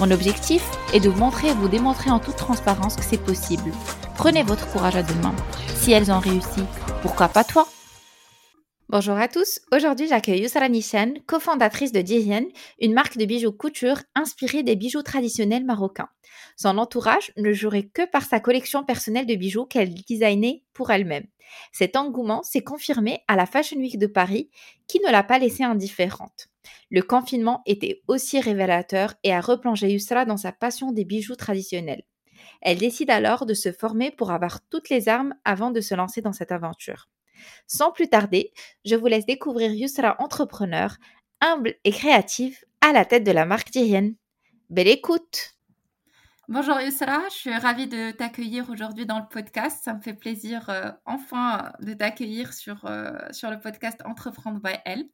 Mon objectif est de vous montrer et vous démontrer en toute transparence que c'est possible. Prenez votre courage à deux mains. Si elles ont réussi, pourquoi pas toi? Bonjour à tous, aujourd'hui j'accueille Yusra Nishan, cofondatrice de Dirienne, une marque de bijoux couture inspirée des bijoux traditionnels marocains. Son entourage ne jouerait que par sa collection personnelle de bijoux qu'elle designait pour elle-même. Cet engouement s'est confirmé à la Fashion Week de Paris, qui ne l'a pas laissée indifférente. Le confinement était aussi révélateur et a replongé Yusra dans sa passion des bijoux traditionnels. Elle décide alors de se former pour avoir toutes les armes avant de se lancer dans cette aventure. Sans plus tarder, je vous laisse découvrir Yusra entrepreneur, humble et créative, à la tête de la marque Dirienne. Belle écoute Bonjour Yusra, je suis ravie de t'accueillir aujourd'hui dans le podcast. Ça me fait plaisir euh, enfin de t'accueillir sur, euh, sur le podcast Entreprendre by Elle.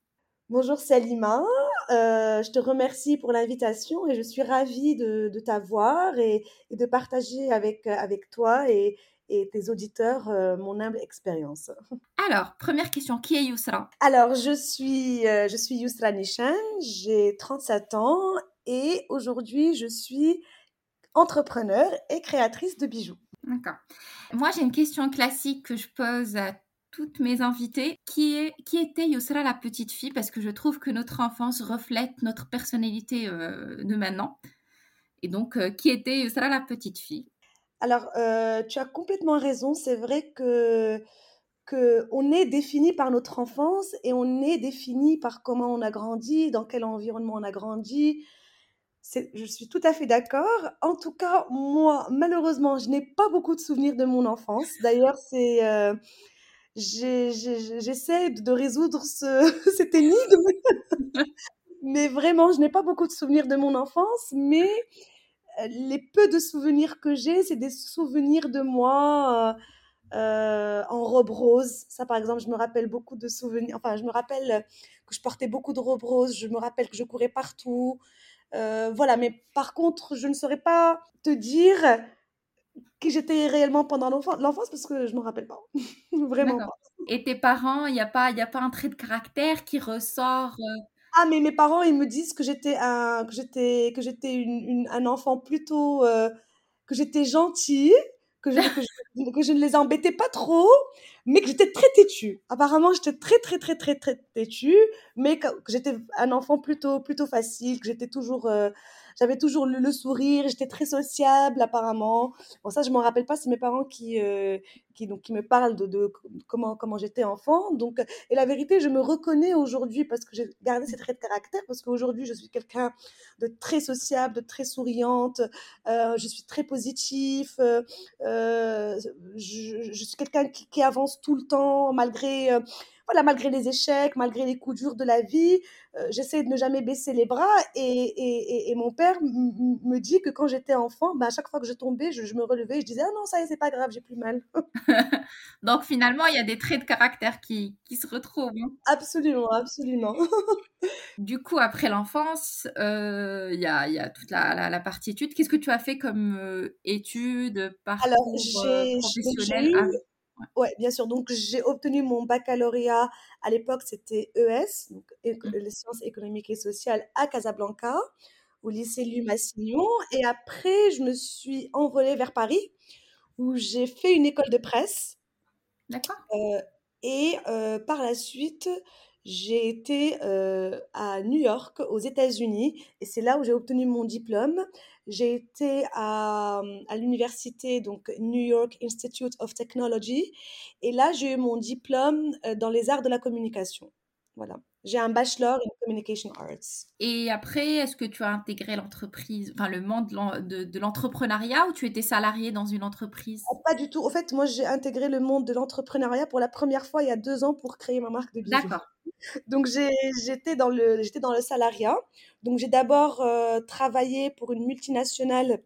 Bonjour Salima, euh, je te remercie pour l'invitation et je suis ravie de, t'avoir et, de partager avec, avec toi et, tes auditeurs mon humble expérience. Alors, première question, qui est Yusra? Alors, je suis, je suis Yusra Nishan, j'ai 37 ans et aujourd'hui je suis entrepreneur et créatrice de bijoux. D'accord. Moi, j'ai une question classique que je pose à toutes mes invitées. Qui, est, qui était Yusra la petite fille? Parce que je trouve que notre enfance reflète notre personnalité euh, de maintenant. Et donc, euh, qui était Yusra la petite fille? Alors, euh, tu as complètement raison. C'est vrai que que on est défini par notre enfance et on est défini par comment on a grandi, dans quel environnement on a grandi, je suis tout à fait d'accord. En tout cas, moi, malheureusement, je n'ai pas beaucoup de souvenirs de mon enfance. D'ailleurs, c'est, euh, j'essaie de résoudre ce, cette énigme. mais vraiment, je n'ai pas beaucoup de souvenirs de mon enfance. Mais euh, les peu de souvenirs que j'ai, c'est des souvenirs de moi euh, en robe rose. Ça, par exemple, je me rappelle beaucoup de souvenirs. Enfin, je me rappelle que je portais beaucoup de robes roses. Je me rappelle que je courais partout. Euh, voilà, mais par contre, je ne saurais pas te dire qui j'étais réellement pendant l'enfance parce que je ne me rappelle pas. Vraiment pas. Et tes parents, il n'y a, pas, a pas un trait de caractère qui ressort euh? Ah, mais mes parents, ils me disent que j'étais un, que j'étais, que j'étais une, un enfant plutôt, euh, que j'étais gentille, que je, que je, ne les embêtais pas trop, mais que j'étais très têtue. Apparemment, j'étais très, très, très, très, très têtue, mais que, j'étais un enfant plutôt, plutôt facile, que j'étais toujours, euh, j'avais toujours le, sourire, j'étais très sociable apparemment. Bon, ça, je m'en rappelle pas, c'est mes parents qui, euh, qui, donc, qui me parlent de, comment, comment j'étais enfant. Donc, et la vérité, je me reconnais aujourd'hui parce que j'ai gardé ces traits de caractère, parce qu'aujourd'hui, je suis quelqu'un de très sociable, de très souriante, euh, je suis très positif, euh, je, suis quelqu'un qui, avance tout le temps malgré voilà, malgré les échecs, malgré les coups durs de la vie, euh, j'essaie de ne jamais baisser les bras. Et, et, mon père me dit que quand j'étais enfant, ben, à chaque fois que je tombais, je, me relevais, je disais Ah non, ça y est, c'est pas grave, j'ai plus mal. Donc finalement, il y a des traits de caractère qui, qui se retrouvent. Hein. Absolument, absolument. du coup, après l'enfance, euh, il y, a, y, a, toute la, la, partie études. Qu'est-ce que tu as fait comme euh, études, parcours Alors, professionnel Ouais, bien sûr. Donc, j'ai obtenu mon baccalauréat. À l'époque, c'était ES, donc les sciences économiques et sociales à Casablanca, au lycée Lumassignon. Et après, je me suis envolée vers Paris, où j'ai fait une école de presse. D'accord. Euh, et euh, par la suite, j'ai été à New York, aux États-Unis, et c'est là où j'ai obtenu mon diplôme. J'ai été à, à l'université, donc New York Institute of Technology, et là j'ai eu mon diplôme dans les arts de la communication. Voilà. J'ai un bachelor in communication arts. Et après, est-ce que tu as intégré l'entreprise, enfin le monde de, l'entrepreneuriat ou tu étais salarié dans une entreprise? Oh, Pas du tout. En fait, moi, j'ai intégré le monde de l'entrepreneuriat pour la première fois il y a deux ans pour créer ma marque de bijoux. D'accord. Donc, j'étais dans, le, dans le salariat. Donc, j'ai d'abord euh, travaillé pour une multinationale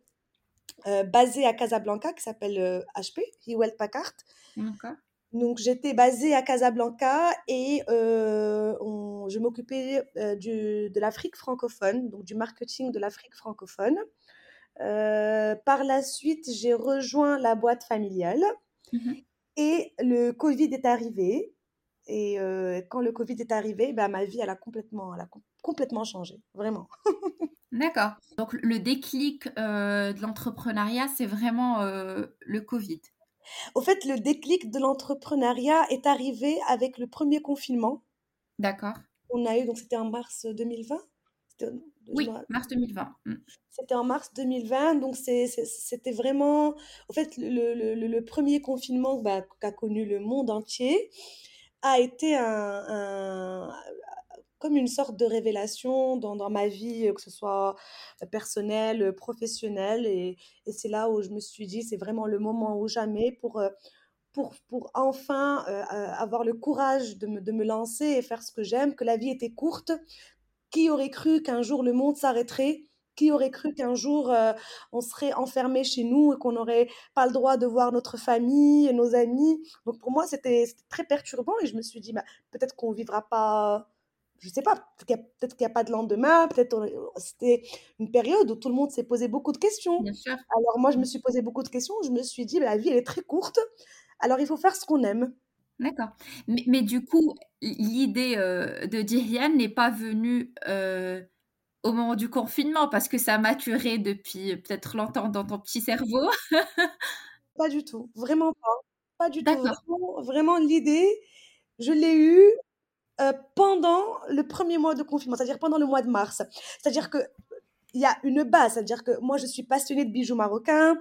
euh, basée à Casablanca qui s'appelle HP, euh, Hewlett Packard. D'accord. Donc j'étais basée à Casablanca et euh, je m'occupais euh, de l'Afrique francophone, donc du marketing de l'Afrique francophone. Euh, par la suite, j'ai rejoint la boîte familiale mmh et le Covid est arrivé. Et quand le Covid est arrivé, bah, ma vie elle a complètement, elle a complètement changé, vraiment. D'accord. Donc le déclic de l'entrepreneuriat, c'est vraiment le Covid. Au fait, le déclic de l'entrepreneuriat est arrivé avec le premier confinement. D'accord. On a eu, donc c'était en mars 2020 Oui, mars 2020. Mmh. C'était en mars 2020, donc c'était vraiment, au fait, le, premier confinement bah, qu'a connu le monde entier a été un, comme une sorte de révélation dans, ma vie, que ce soit personnelle, professionnelle. Et, c'est là où je me suis dit, c'est vraiment le moment ou jamais pour, pour, pour enfin avoir le courage de me, de me lancer et faire ce que j'aime, que la vie était courte. Qui aurait cru qu'un jour le monde s'arrêterait? Qui aurait cru qu'un jour on serait enfermé chez nous et qu'on n'aurait pas le droit de voir notre famille, nos amis? Donc pour moi, c'était très perturbant et je me suis dit, bah, peut-être qu'on vivra pas je sais pas, peut-être qu'il n'y a, pas de lendemain, peut-être c'était une période où tout le monde s'est posé beaucoup de questions. Bien sûr. Alors moi, je me suis posé beaucoup de questions, je me suis dit, bah, la vie, elle est très courte, alors il faut faire ce qu'on aime. D'accord. Mais, du coup, l'idée euh, de Diriane n'est pas venue euh, au moment du confinement, parce que ça a maturé depuis peut-être longtemps dans ton petit cerveau? pas du tout, vraiment pas. Pas du tout. Vraiment, vraiment l'idée, je l'ai eue euh, pendant le premier mois de confinement, c'est-à-dire pendant le mois de mars. C'est-à-dire que il y a une base, c'est-à-dire que moi je suis passionnée de bijoux marocains.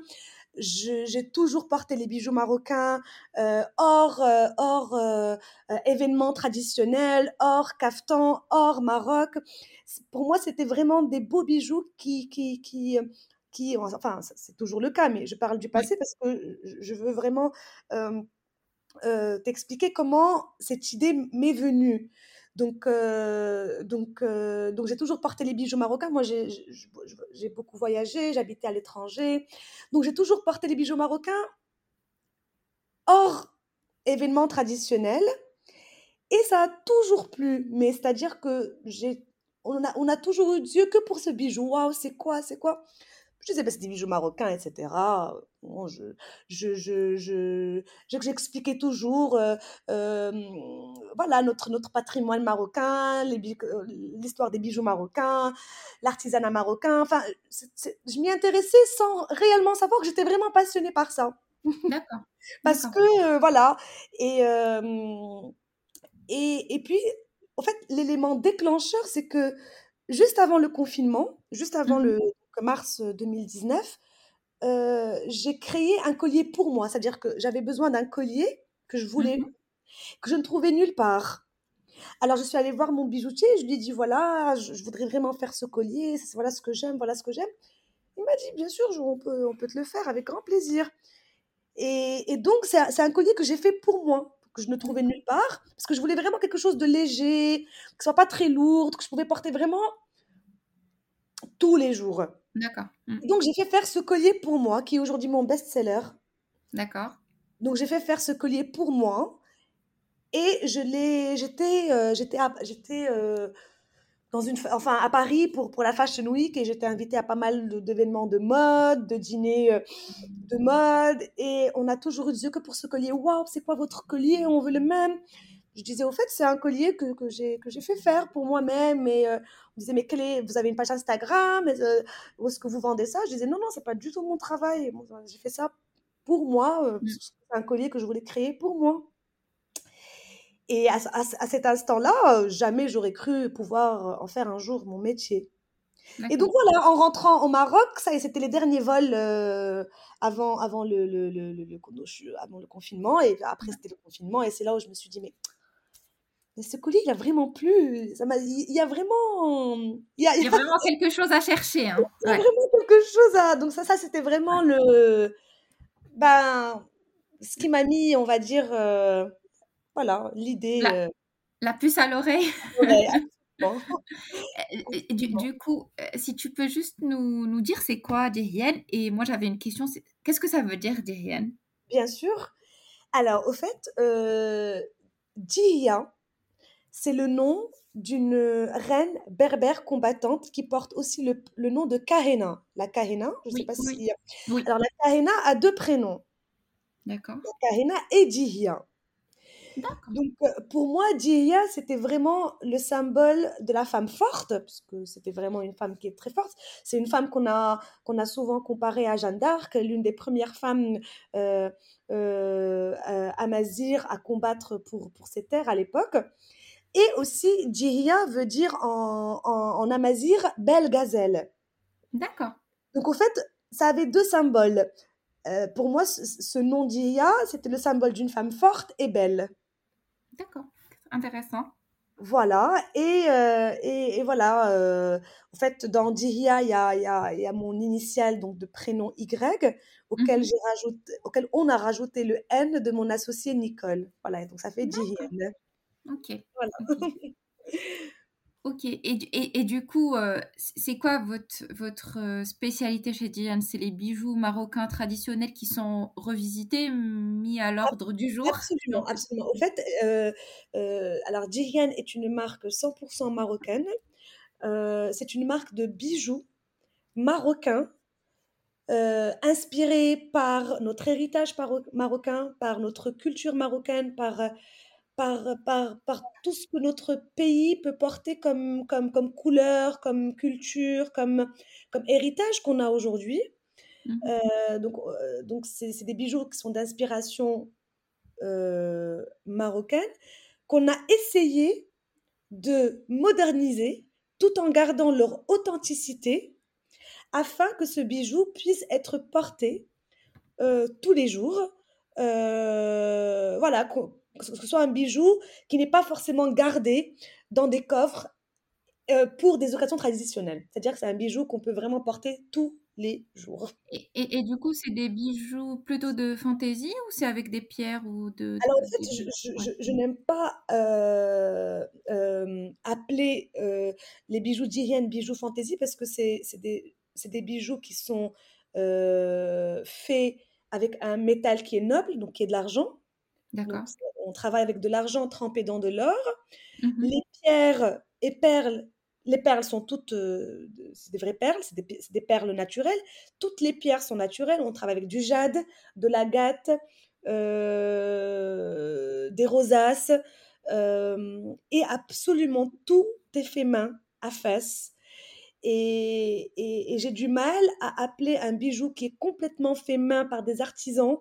J'ai toujours porté les bijoux marocains euh, hors, euh, hors euh, événements traditionnels, hors caftan, hors Maroc. Pour moi, c'était vraiment des beaux bijoux qui, qui, qui, qui enfin, c'est toujours le cas, mais je parle du passé parce que je veux vraiment euh, t'expliquer comment cette idée m'est venue. Donc, euh, donc, euh, donc j'ai toujours porté les bijoux marocains. Moi, j'ai beaucoup voyagé, j'habitais à l'étranger. Donc, j'ai toujours porté les bijoux marocains hors événements traditionnels. Et ça a toujours plu. Mais c'est-à-dire que j'ai, on a, on a toujours eu Dieu que pour ce bijou. Waouh, c'est quoi, c'est quoi? Je disais, bah, c'est des bijoux marocains, etc. Bon, je, je, je, j'expliquais toujours, euh, voilà, notre, notre patrimoine marocain, l'histoire des bijoux marocains, l'artisanat marocain. Enfin, je m'y intéressais sans réellement savoir que j'étais vraiment passionnée par ça. D'accord. Parce que, voilà. Et, et, et puis, en fait, l'élément déclencheur, c'est que juste avant le confinement, juste avant mmh le mars 2019, j'ai créé un collier pour moi. C'est-à-dire que j'avais besoin d'un collier que je voulais, mmh que je ne trouvais nulle part. Alors je suis allée voir mon bijoutier, je lui ai dit voilà, je, voudrais vraiment faire ce collier, voilà ce que j'aime, voilà ce que j'aime. Il m'a dit bien sûr, on, peut, on peut te le faire avec grand plaisir. Et, donc c'est un collier que j'ai fait pour moi, que je ne trouvais nulle part, parce que je voulais vraiment quelque chose de léger, que ce soit pas très lourd, que je pouvais porter vraiment tous les jours. D'accord. Mmh. Donc j'ai fait faire ce collier pour moi, qui est aujourd'hui mon best-seller. D'accord. Donc j'ai fait faire ce collier pour moi. Et je l'ai, j'étais, euh, j'étais, j'étais euh, dans une, enfin à Paris pour pour la Fashion Week et j'étais invitée à pas mal d'événements de mode, de dîners euh, de mode et on a toujours eu des yeux que pour ce collier. Waouh, c'est quoi votre collier? On veut le même je disais au fait c'est un collier que, que j'ai que j'ai fait faire pour moi-même et euh, on disait mais quel est vous avez une page Instagram euh, où est-ce que vous vendez ça? Je disais non non c'est pas du tout mon travail. J'ai fait ça pour moi euh, c'est un collier que je voulais créer pour moi. Et à, à, cet instant-là jamais j'aurais cru pouvoir en faire un jour mon métier. Et donc voilà, en rentrant au Maroc, ça c'était les derniers vols avant, avant le, le, le, le, avant le confinement, et après c'était le confinement, et c'est là où je me suis dit, mais mais ce collier, il a vraiment plu. Ça m'a, il y a vraiment, il y a, il y a vraiment quelque chose à chercher. Hein. Il y a vraiment quelque chose à. Donc ça, ça c'était vraiment le, ben, ce qui m'a mis, on va dire, euh, voilà, l'idée. La, euh, la, puce à l'oreille. Ouais, du, du, coup, si tu peux juste nous, nous dire c'est quoi Dirian Et moi j'avais une question, qu'est-ce que ça veut dire Dirian Bien sûr. Alors, au fait, euh, c'est le nom d'une reine berbère combattante qui porte aussi le, le nom de Kahena. La Kahena, je ne sais pas si... Oui. Alors, la Kahena a deux prénoms. D'accord. Kahena et Dihia. Donc, euh, pour moi, Dihya, c'était vraiment le symbole de la femme forte, parce que c'était vraiment une femme qui est très forte. C'est une femme qu'on a, qu'on a souvent comparée à Jeanne d'Arc, l'une des premières femmes euh, euh, amazir à combattre pour, pour ses terres à l'époque. Et aussi, Dihya veut dire en, en, amazir belle gazelle. D'accord. Donc, au fait, ça avait deux symboles. pour moi, ce, nom Dihya, c'était le symbole d'une femme forte et belle. D'accord, intéressant. Voilà, et, euh, et, et, voilà, euh, en fait, dans Dihia, il y a, y, a, y a, mon initial donc de prénom Y, auquel, j'ai rajouté, auquel on a rajouté le N de mon associé Nicole. Voilà, donc ça fait Dihia. Ok. Voilà. Ok, et, et, et, du coup, euh, c'est quoi votre, votre euh, spécialité chez Diane? C'est les bijoux marocains traditionnels qui sont revisités, mis à l'ordre du jour? Absolument, absolument. En fait, euh, alors Diane est une marque 100% marocaine. c'est une marque de bijoux marocains inspirés par notre héritage marocain, par notre culture marocaine, par par, par, par tout ce que notre pays peut porter comme, comme, comme couleur, comme culture, comme, comme héritage qu'on a aujourd'hui. Mmh euh, donc, euh, donc c'est, des bijoux qui sont d'inspiration euh, marocaine, qu'on a essayé de moderniser tout en gardant leur authenticité afin que ce bijou puisse être porté tous les jours. voilà, que ce soit un bijou qui n'est pas forcément gardé dans des coffres euh, pour des occasions traditionnelles. C'est-à-dire que c'est un bijou qu'on peut vraiment porter tous les jours. Et, et, du coup, c'est des bijoux plutôt de fantaisie ou c'est avec des pierres ou de... Alors en fait, je, je, je, n'aime pas euh, euh, appeler les bijoux d'Irienne bijoux fantaisie parce que c'est des, des, bijoux qui sont faits avec un métal qui est noble, donc qui est de l'argent. D'accord on travaille avec de l'argent trempé dans de l'or. Mmh les pierres et perles, les perles sont toutes, euh, c'est des vraies perles, c'est des, perles naturelles. Toutes les pierres sont naturelles. On travaille avec du jade, de l'agate, euh, des rosaces, euh, et absolument tout est fait main, à face. et j'ai du mal à appeler un bijou qui est complètement fait main par des artisans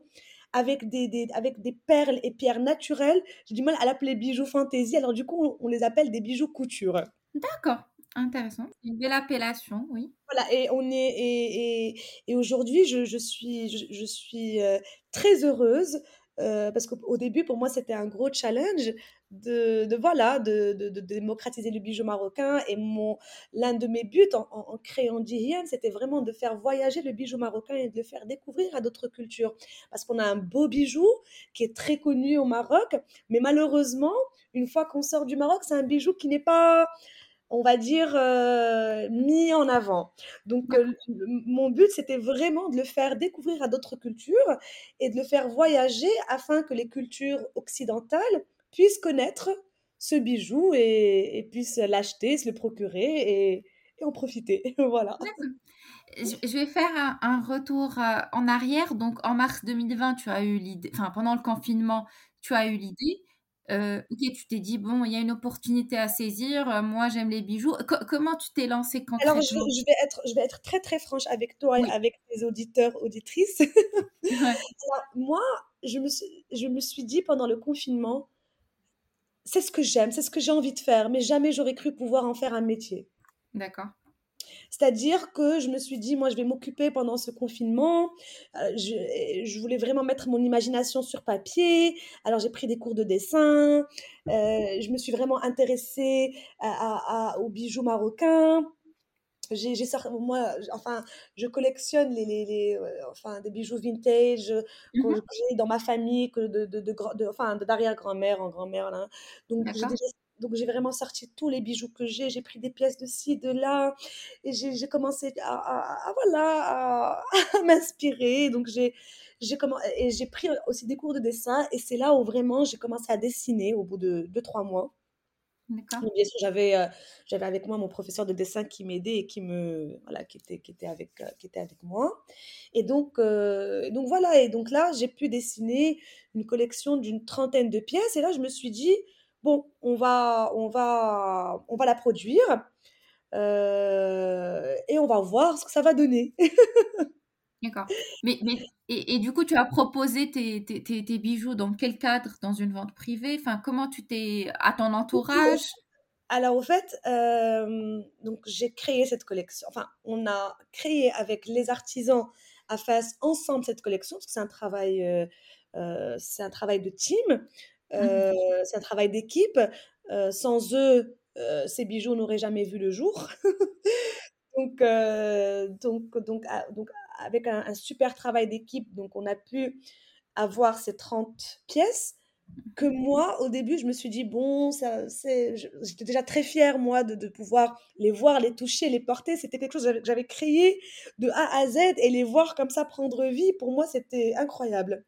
avec des, avec des perles et pierres naturelles. J'ai du mal à l'appeler bijoux fantaisie. Alors, du coup, on, les appelle des bijoux couture. D'accord. Intéressant. Une belle appellation, oui. Voilà, et on est et, et, et aujourd'hui, je, je, suis je, suis euh, très heureuse euh, parce qu'au début, pour moi, c'était un gros challenge de, voilà, de, de, démocratiser le bijou marocain. Et mon l'un de mes buts en, créant Dirian, c'était vraiment de faire voyager le bijou marocain et de le faire découvrir à d'autres cultures. Parce qu'on a un beau bijou qui est très connu au Maroc, mais malheureusement, une fois qu'on sort du Maroc, c'est un bijou qui n'est pas on va dire, euh, mis en avant. Donc, euh, mon but, c'était vraiment de le faire découvrir à d'autres cultures et de le faire voyager afin que les cultures occidentales puissent connaître ce bijou et, puissent l'acheter, se le procurer et, en profiter. voilà. Je vais faire un, retour euh, en arrière. Donc, en mars 2020, tu as eu l'idée, enfin, pendant le confinement, tu as eu l'idée. Euh, ok, tu t'es dit, bon, il y a une opportunité à saisir, euh, moi j'aime les bijoux. comment tu t'es lancé concrètement Alors, je, vais être, je vais être très très franche avec toi et avec tes auditeurs, auditrices. moi, je me, suis, je me suis dit pendant le confinement, c'est ce que j'aime, c'est ce que j'ai envie de faire, mais jamais j'aurais cru pouvoir en faire un métier. D'accord. C'est-à-dire que je me suis dit, moi, je vais m'occuper pendant ce confinement. Euh, je, je, voulais vraiment mettre mon imagination sur papier. Alors, j'ai pris des cours de dessin. Euh, je me suis vraiment intéressée à, à, aux bijoux marocains. J'ai, moi, enfin, je collectionne les, les, les enfin, des bijoux vintage que, j'ai dans ma famille, que de, de, de, de enfin, d'arrière-grand-mère en grand-mère. Là. Donc, j'ai donc j'ai vraiment sorti tous les bijoux que j'ai, j'ai pris des pièces de ci, de là, et j'ai commencé à, à, voilà, à, m'inspirer. Donc j'ai j'ai et j'ai pris aussi des cours de dessin, et c'est là où vraiment j'ai commencé à dessiner au bout de 2-3 mois. D'accord. Bien sûr, j'avais euh, j'avais avec moi mon professeur de dessin qui m'aidait et qui me voilà qui était qui était avec euh, qui était avec moi. Et donc euh, donc voilà et donc là j'ai pu dessiner une collection d'une trentaine de pièces et là je me suis dit bon, on va, on va, on va la produire euh, et on va voir ce que ça va donner. D'accord. Mais, mais et, du coup, tu as proposé tes, tes, tes, bijoux dans quel cadre? Dans une vente privée? Enfin, comment tu t'es à ton entourage? Alors au fait, euh, donc j'ai créé cette collection. Enfin, on a créé avec les artisans à face ensemble cette collection parce que c'est un travail, euh, c'est un travail de team. Mmh euh, c'est un travail d'équipe. Euh, sans eux, euh, ces bijoux n'auraient jamais vu le jour. donc, donc, donc, ah, donc, avec un, super travail d'équipe, donc on a pu avoir ces 30 pièces que moi, au début, je me suis dit, bon, ça, c'est, j'étais déjà très fière, moi, de, de, pouvoir les voir, les toucher, les porter. C'était quelque chose que j'avais créé de A à Z et les voir comme ça prendre vie, pour moi, c'était incroyable.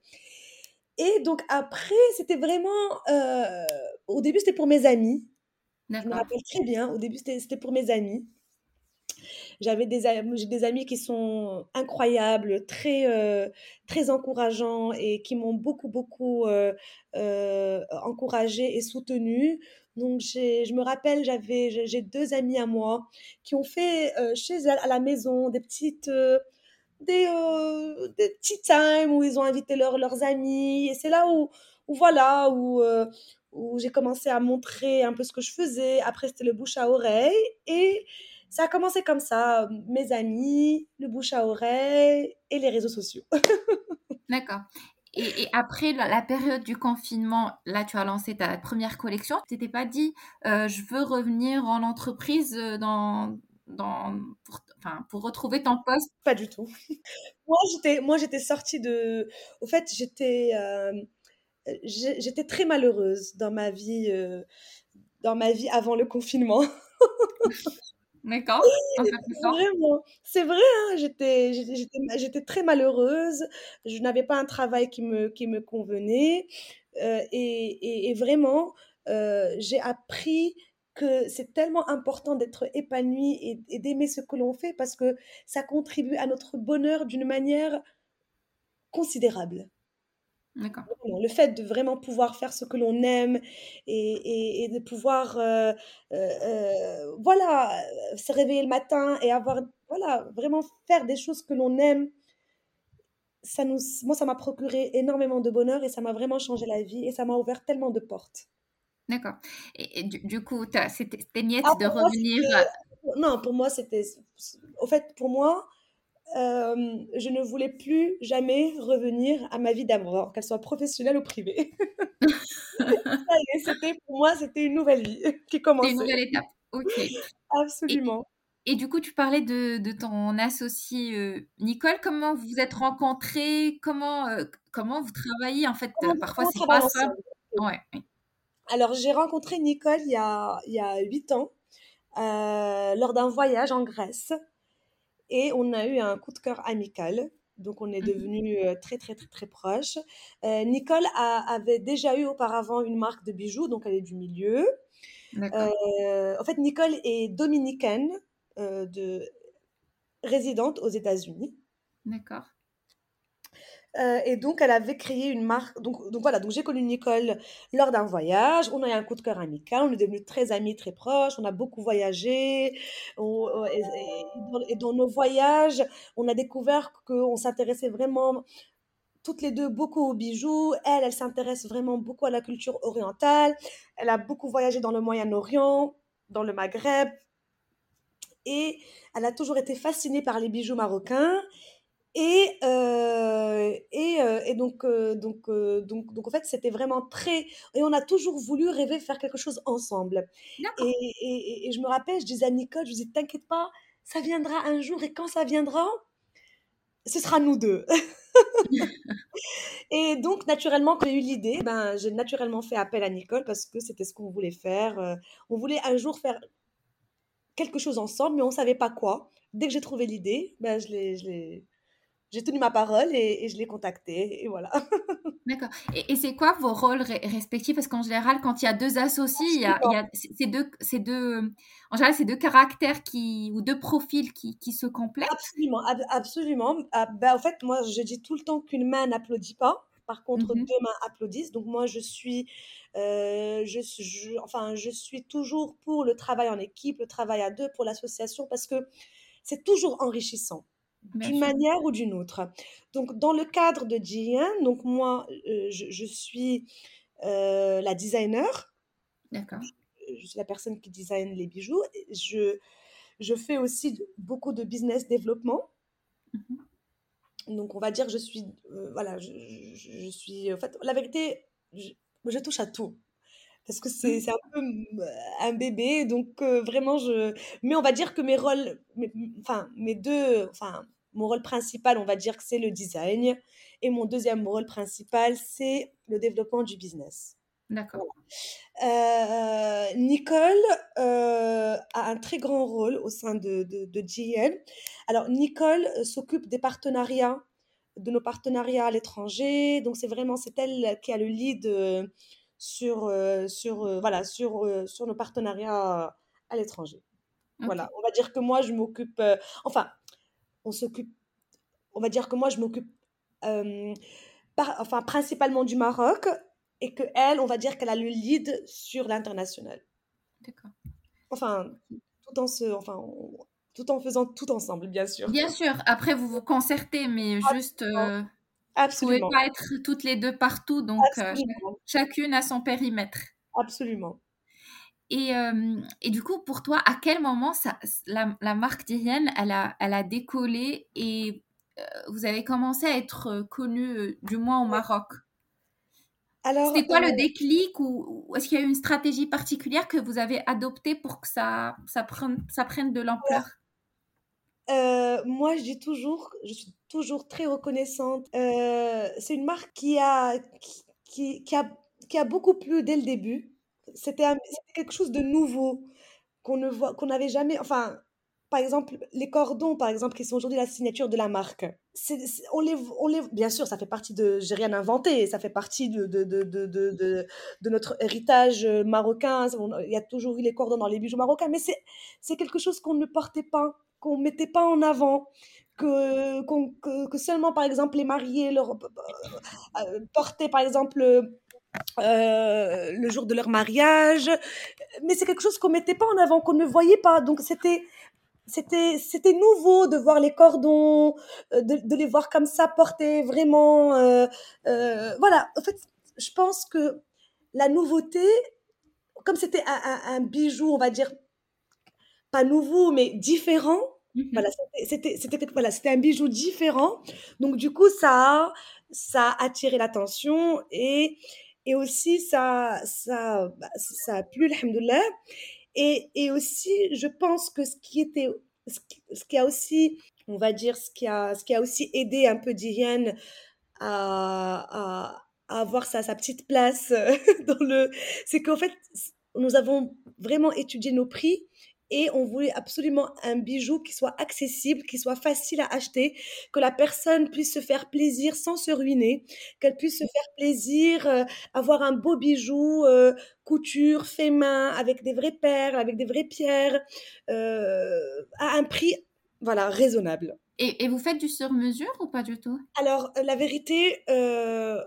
Et donc après, c'était vraiment... Euh, au début, c'était pour mes amis. Je me rappelle très bien. Au début, c'était pour mes amis. J'avais des, j'ai des amis qui sont incroyables, très, euh, très encourageants et qui m'ont beaucoup, beaucoup euh, euh encouragée et soutenue. Donc, je me rappelle, j'avais, j'ai deux amis à moi qui ont fait chez elles, à la maison, des petites des, euh, des tea time où ils ont invité leurs amis. Et c'est là où, où voilà, où, euh, où j'ai commencé à montrer un peu ce que je faisais. Après, c'était le bouche à oreille. Et ça a commencé comme ça, mes amis, le bouche à oreille et les réseaux sociaux. D'accord. Et, après la, période du confinement, là, tu as lancé ta première collection. Tu t'étais pas dit, euh, je veux revenir en entreprise dans, dans, pour, enfin, pour retrouver ton poste? Pas du tout. moi, j'étais, moi, j'étais sortie de. Au fait, j'étais, euh, j'étais très malheureuse dans ma vie, euh, dans ma vie avant le confinement. D'accord. Vraiment, c'est vrai. Hein, j'étais, j'étais, j'étais très malheureuse. Je n'avais pas un travail qui me, qui me convenait. Euh, et, et, vraiment, j'ai appris que c'est tellement important d'être épanoui et, d'aimer ce que l'on fait parce que ça contribue à notre bonheur d'une manière considérable. D'accord. Le fait de vraiment pouvoir faire ce que l'on aime et, et, de pouvoir, euh, euh, euh, voilà, se réveiller le matin et avoir, voilà, vraiment faire des choses que l'on aime, ça nous, moi, ça m'a procuré énormément de bonheur et ça m'a vraiment changé la vie et ça m'a ouvert tellement de portes. D'accord. Et, du, coup, c'était niette ah, de revenir. non, pour moi, c'était. Au fait, pour moi, euh, je ne voulais plus jamais revenir à ma vie d'abord, qu'elle soit professionnelle ou privée. c'était pour moi, c'était une nouvelle vie qui commençait. Une nouvelle étape. Ok. Absolument. Et, du coup, tu parlais de, de ton associé euh, Nicole. Comment vous vous êtes rencontrés? Comment euh, comment vous travaillez En fait, parfois c'est pas ça? Ouais. Alors, j'ai rencontré Nicole il y a, il y a 8 ans, euh, lors d'un voyage en Grèce. Et on a eu un coup de cœur amical. Donc, on est mmh devenus euh, très, très, très, très proches. Euh, Nicole avait déjà eu auparavant une marque de bijoux, donc elle est du milieu. en fait, Nicole est dominicaine, de, résidente aux États-Unis. D'accord. Euh, et donc, elle avait créé une marque. Donc, donc voilà, donc j'ai connu Nicole lors d'un voyage. On a eu un coup de cœur amical. On est devenus très amis, très proches. On a beaucoup voyagé. Euh, et, dans nos voyages, on a découvert qu'on s'intéressait vraiment toutes les deux beaucoup aux bijoux. Elle, elle s'intéresse vraiment beaucoup à la culture orientale. Elle a beaucoup voyagé dans le Moyen-Orient, dans le Maghreb. et elle a toujours été fascinée par les bijoux marocains. Et, euh, et, euh, et donc, euh, donc, donc, donc, en fait, c'était vraiment très. Et on a toujours voulu rêver faire quelque chose ensemble. Et, et, et je me rappelle, je disais à Nicole, je disais, t'inquiète pas, ça viendra un jour, et quand ça viendra, ce sera nous deux. Et donc, naturellement, quand j'ai eu l'idée, ben, j'ai naturellement fait appel à Nicole parce que c'était ce qu'on voulait faire. On voulait un jour faire quelque chose ensemble, mais on savait pas quoi. Dès que j'ai trouvé l'idée, ben, je l'ai- j'ai tenu ma parole et, et je l'ai contacté. Et voilà. D'accord. Et, et c'est quoi vos rôles respectifs? Parce qu'en général, quand il y a deux associés, il y a, il y Absolument. a c'est c'est deux, c'est deux, en général, c'est deux caractères qui, ou deux profils qui, qui se complètent. Absolument, ab- absolument. Ben, en fait, moi, je dis tout le temps qu'une main n'applaudit pas. Par contre, Mhm. deux mains applaudissent. Donc moi, je suis, euh, je, enfin, je suis toujours pour le travail en équipe, le travail à deux, pour l'association, parce que c'est toujours enrichissant, d'une manière ou d'une autre. Donc, dans le cadre de Jian, donc moi, euh, je, je suis euh, la designer, D'accord. je suis la personne qui design les bijoux. Je, je fais aussi beaucoup de business développement. Mhm. Donc, on va dire je suis, euh, voilà, je, je- suis, en fait, la vérité, je, je touche à tout. Parce que c'est c'est un peu un bébé, donc euh, vraiment, je... Mais on va dire que mes rôles, mes- enfin, mes deux, enfin, mon rôle principal, on va dire que c'est le design, et mon deuxième rôle principal, c'est le développement du business. D'accord. Euh, Nicole euh, a un très grand rôle au sein de, de, de GM. Alors, Nicole euh, s'occupe des partenariats, de nos partenariats à l'étranger. Donc, c'est vraiment, c'est elle qui a le lead sur, sur, voilà, sur, sur nos partenariats à l'étranger. Voilà, on va dire que moi, je m'occupe, euh, enfin, on s'occupe, on va dire que moi, je m'occupe euh, enfin, principalement du Maroc et que elle, on va dire qu'elle a le lead sur l'international. D'accord. Enfin, tout en se, enfin, on- tout en faisant tout ensemble, bien sûr. Bien sûr, après vous vous concertez, mais juste, Absolument, euh, vous pouvez absolument, pas être toutes les deux partout, donc euh, chac- absolument, chacune a son périmètre. absolument. Et, euh, et du coup, pour toi, à quel moment ça, la, la marque d'Irienne, elle a, elle a décollé et euh, vous avez commencé à être euh, connu, euh, du moins au. Maroc? Alors, C'était quoi le déclic ou, ou est-ce qu'il y a eu une stratégie particulière que vous avez adoptée pour que ça, ça prenne, ça prenne de l'ampleur? moi, je dis toujours, je suis toujours très reconnaissante. C'est une marque qui a, qui, qui, qui a, qui a beaucoup plu dès le début. C'était quelque chose de nouveau qu'on ne voit, qu'on n'avait jamais. Enfin, par exemple, les cordons, par exemple, qui sont aujourd'hui la signature de la marque. On les, on les, bien sûr, ça fait partie de. J'ai rien inventé. Ça fait partie de, de, de, de, de, notre héritage euh, marocain. Il y a toujours eu les cordons dans les bijoux marocains, mais c'est, quelque chose qu'on ne portait pas, qu'on mettait pas en avant. Que, que, que seulement, par exemple, les mariés leur, euh, portaient, par exemple, euh, le jour de leur mariage, mais c'est quelque chose qu'on mettait pas en avant, qu'on ne voyait pas. Donc c'était c'était c'était nouveau de voir les cordons, euh, de, de les voir comme ça portés vraiment. euh, euh, voilà. En fait, je pense que la nouveauté, comme c'était un, un- un bijou, on va dire pas nouveau, mais différent. Mhm. Voilà, c'était c'était c'était- voilà, c'était un bijou différent. Donc du coup, ça a, ça a attiré l'attention et et aussi ça ça bah, ça a plu, alhamdoulilah. Et, et aussi, je pense que ce qui était, ce qui, a aussi, on va dire, ce qui a, ce qui a aussi aidé un peu Diane à, à, à avoir sa, sa petite place dans le, c'est qu'en fait, nous avons vraiment étudié nos prix et on voulait absolument un bijou qui soit accessible, qui soit facile à acheter, que la personne puisse se faire plaisir sans se ruiner, qu'elle puisse se faire plaisir, euh, avoir un beau bijou, euh, couture, fait main, avec des vraies perles, avec des vraies pierres, euh, à un prix, voilà, raisonnable. Et, et vous faites du sur-mesure ou pas du tout? Alors, la vérité, euh,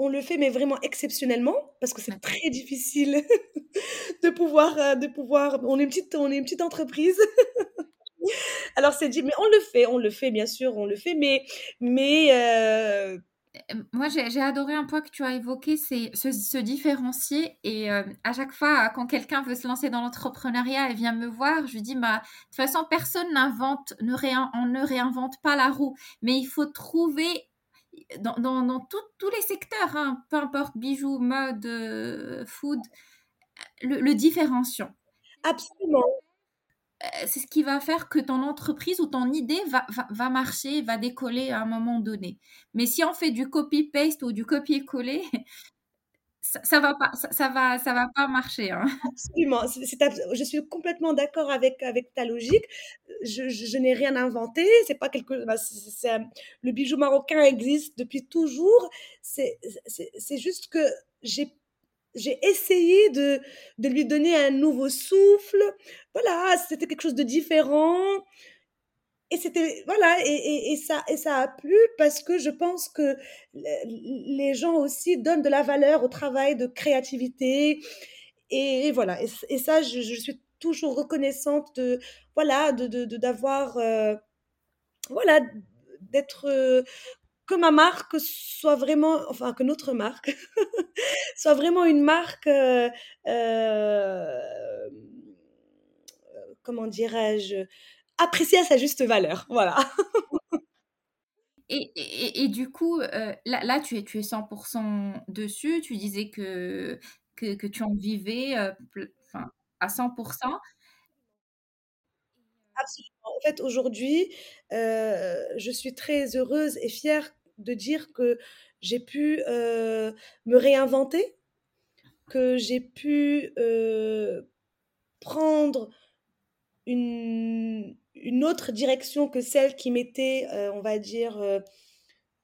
on le fait, mais vraiment exceptionnellement, parce que c'est très difficile de pouvoir, euh, de pouvoir. On est une petite, on est une petite entreprise. Alors c'est dit, mais on le fait, on le fait bien sûr, on le fait, mais mais euh, moi, j'ai adoré un point que tu as évoqué, c'est se, différencier. Et euh, à chaque fois, quand quelqu'un veut se lancer dans l'entrepreneuriat et vient me voir, je lui dis, bah, de toute façon, personne n'invente, ne on ne réinvente pas la roue. Mais il faut trouver dans, dans, tous les secteurs, hein, peu importe bijoux, mode, euh, food, le, le différenciant. Absolument. Euh, c'est ce qui va faire que ton entreprise ou ton idée va, va, marcher, va décoller à un moment donné. Mais si on fait du copy-paste ou du copier-coller, ça, va pas, ça, va, ça va pas marcher. Hein. Absolument. je suis complètement d'accord avec, ta logique. Je, n'ai rien inventé. C'est pas quelque, bah, le bijou marocain existe depuis toujours. C'est juste que j'ai essayé de lui donner un nouveau souffle. Voilà, c'était quelque chose de différent. Et c'était voilà et, et, ça et ça a plu parce que je pense que les gens aussi donnent de la valeur au travail de créativité. Et, voilà et, ça je, suis toujours reconnaissante de voilà de d'avoir euh, voilà d'être euh, que ma marque soit vraiment, enfin que notre marque soit vraiment une marque, euh, comment dirais-je, appréciée à sa juste valeur. Voilà. Et, et, et, du coup, euh, là, là, tu es, tu es 100% dessus. Tu disais que, que, que tu en vivais enfin, à 100%. Absolument. En fait, aujourd'hui, je suis très heureuse et fière de dire que j'ai pu euh, me réinventer, que j'ai pu euh, prendre une, une, autre direction que celle qui m'était, euh, on va dire,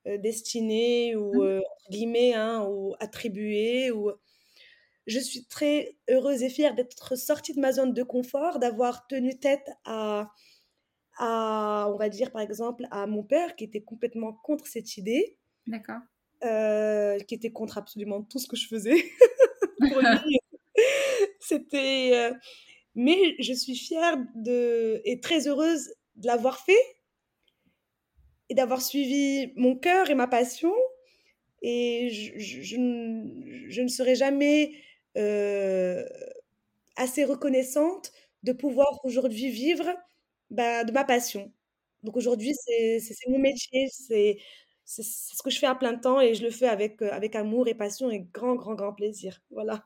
destinée ou mmh. entre guillemets, hein, ou attribuée. Ou... Je suis très heureuse et fière d'être sortie de ma zone de confort, d'avoir tenu tête à, à, on va dire par exemple, à mon père qui était complètement contre cette idée. D'accord. Euh, qui était contre absolument tout ce que je faisais. Pour lui, c'était. Mais je suis fière de, et très heureuse de l'avoir fait et d'avoir suivi mon cœur et ma passion. Et je, je, ne serai jamais euh, assez reconnaissante de pouvoir aujourd'hui vivre bah, de ma passion. Donc aujourd'hui, c'est mon métier, c'est ce que je fais à plein temps et je le fais avec, avec amour et passion et grand, grand, grand plaisir. Voilà.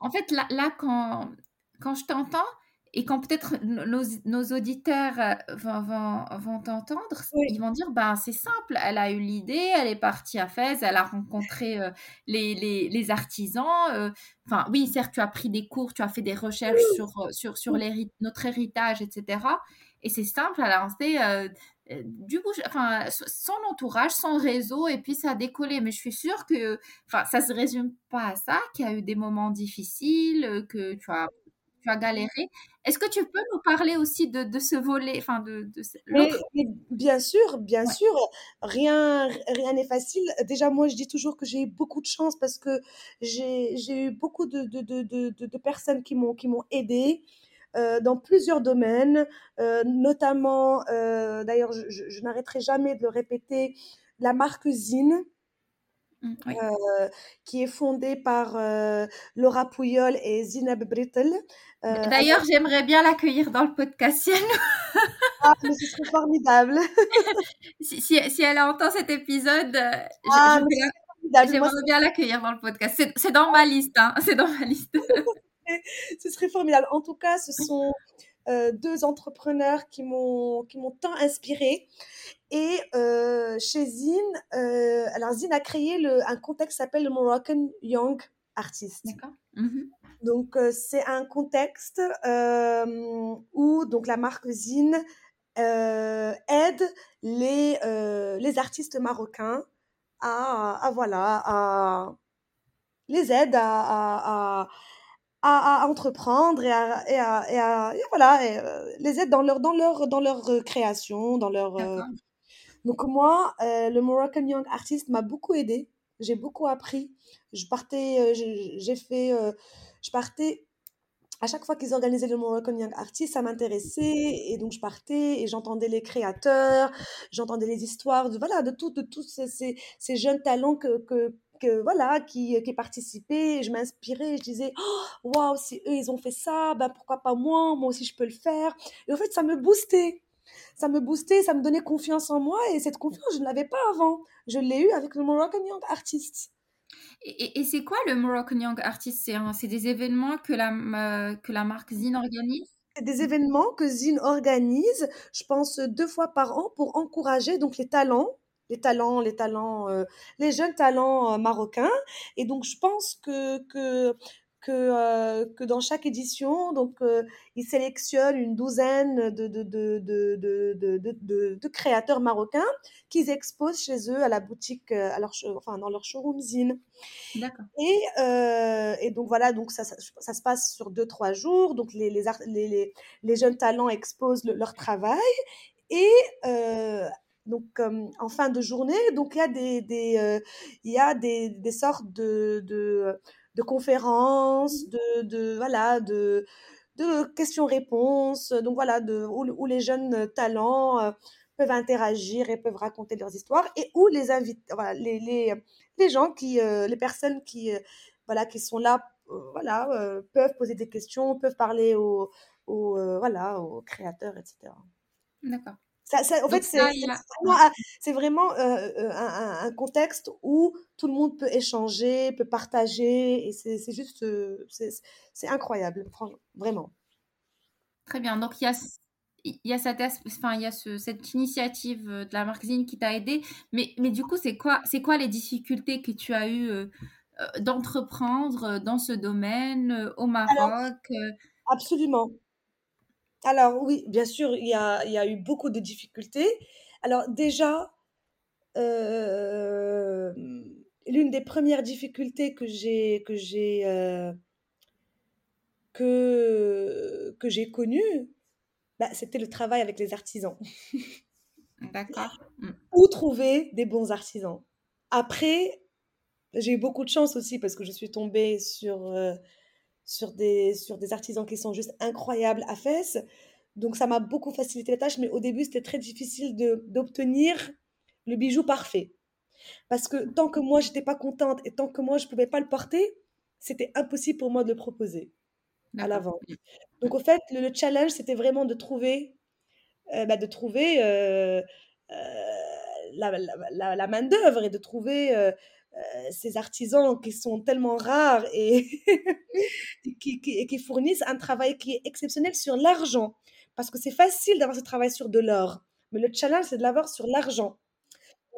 En fait, là, là quand, quand je t'entends, et quand peut-être nos, nos, auditeurs euh, vont, vont, vont t'entendre, ils vont dire, ben, c'est simple, elle a eu l'idée, elle est partie à Fès, elle a rencontré euh, les, les, les, artisans. Enfin, oui, certes, tu as pris des cours, tu as fait des recherches sur, sur, sur notre héritage, etc. Et c'est simple, elle a lancé du coup, enfin, son entourage, son réseau, et puis ça a décollé. Mais je suis sûre que, enfin, ça se résume pas à ça, qu'il y a eu des moments difficiles, que tu as, tu as galéré. Est-ce que tu peux nous parler aussi de, de ce volet, enfin, de, de Bien sûr, bien sûr, rien, rien n'est facile. Déjà, moi, je dis toujours que j'ai eu beaucoup de chance parce que j'ai eu beaucoup de, de, de personnes qui m'ont aidé. Euh, dans plusieurs domaines, euh, notamment, euh, d'ailleurs, je, je, n'arrêterai jamais de le répéter, la marque Zine. Mmh, qui est fondée par Laura Pouyol et Zineb Brittel. D'ailleurs, j'aimerais bien l'accueillir dans le podcast ah, mais ce serait formidable. si, si, elle entend cet épisode, ah, j'aimerais bien l'accueillir dans le podcast. C'est dans ma liste, hein. c'est dans ma liste. ce serait formidable. En tout cas, ce sont euh, deux entrepreneurs qui m'ont qui m'ont tant inspiré. Et euh, chez Zine, euh, alors Zine a créé le, un contexte qui s'appelle le Moroccan Young Artist. D'accord. Mhm. Donc c'est un contexte où donc la marque Zine aide les les artistes marocains à, à voilà à les aide à, à à, entreprendre et à, et à, et à voilà, euh, les aider dans leur, dans leur, dans leur euh, création, dans leur. Euh, donc moi, le Moroccan Young Artist m'a beaucoup aidé. J'ai beaucoup appris. Je partais, j'ai fait, je partais à chaque fois qu'ils organisaient le Moroccan Young Artist, ça m'intéressait et donc je partais et j'entendais les créateurs, j'entendais les histoires de voilà de tout de tous ces, ces, ces jeunes talents que, que que voilà qui, qui participaient, je m'inspirais, je disais oh, waouh si eux ils ont fait ça, ben pourquoi pas moi, moi aussi je peux le faire. Et en fait ça me boostait, ça me boostait, ça me donnait confiance en moi et cette confiance je ne l'avais pas avant, je l'ai eu avec le Moroccan Young Artist. Et, et c'est quoi le Moroccan Young Artist? C'est des événements que la, euh, que la marque Zine organise? Des événements que Zine organise, je pense, deux fois par an pour encourager donc les talents les talents, les talents, euh, les jeunes talents euh, marocains. Et donc, je pense que, que que, euh, que dans chaque édition, donc ils sélectionnent une douzaine de, de, de, de, de créateurs marocains qu'ils exposent chez eux à la boutique, à leur, enfin dans leur showroom zine. D'accord. Et, et donc voilà, donc ça, ça, ça, se passe sur deux trois jours. Donc les les, les, les jeunes talents exposent le, leur travail et euh, donc en fin de journée, donc il y a des, des euh, il y a des, des sortes de, de de conférences, de, de voilà, de, de questions-réponses, donc voilà, de, où, où, les jeunes talents euh, peuvent interagir et peuvent raconter leurs histoires, et où les invités, voilà, les, les, les gens qui, les personnes qui, voilà, qui sont là, voilà, peuvent poser des questions, peuvent parler aux, aux voilà, aux créateurs, etc. D'accord. Ça, ça, en fait, c'est vraiment, c'est vraiment euh, un, un, contexte où tout le monde peut échanger, peut partager, et c'est juste, c'est incroyable, vraiment. Très bien. Donc, il y a, il y a, cette, enfin, il y a ce, cette initiative de la marque Zine qui t'a aidé, mais, mais du coup, c'est quoi, quoi les difficultés que tu as eues euh, d'entreprendre dans ce domaine au Maroc Alors, Absolument. Alors oui, bien sûr, il y a, il y a eu beaucoup de difficultés. Alors déjà, euh, l'une des premières difficultés que j'ai que j'ai euh, que que j'ai connues, bah, c'était le travail avec les artisans. D'accord. Mmh. Où trouver des bons artisans. Après, j'ai eu beaucoup de chance aussi parce que je suis tombée sur euh, sur des, sur des artisans qui sont juste incroyables à Fès. Donc ça m'a beaucoup facilité la tâche, mais au début c'était très difficile d'obtenir le bijou parfait. Parce que tant que moi j'étais pas contente et tant que moi je pouvais pas le porter, c'était impossible pour moi de le proposer à la vente. Donc au fait, le, le challenge c'était vraiment de trouver, euh, bah, de trouver euh, euh, la, la, la, la main d'œuvre et de trouver ces artisans qui sont tellement rares et qui, qui, fournissent un travail qui est exceptionnel sur l'argent. Parce que c'est facile d'avoir ce travail sur de l'or, mais le challenge, c'est de l'avoir sur l'argent.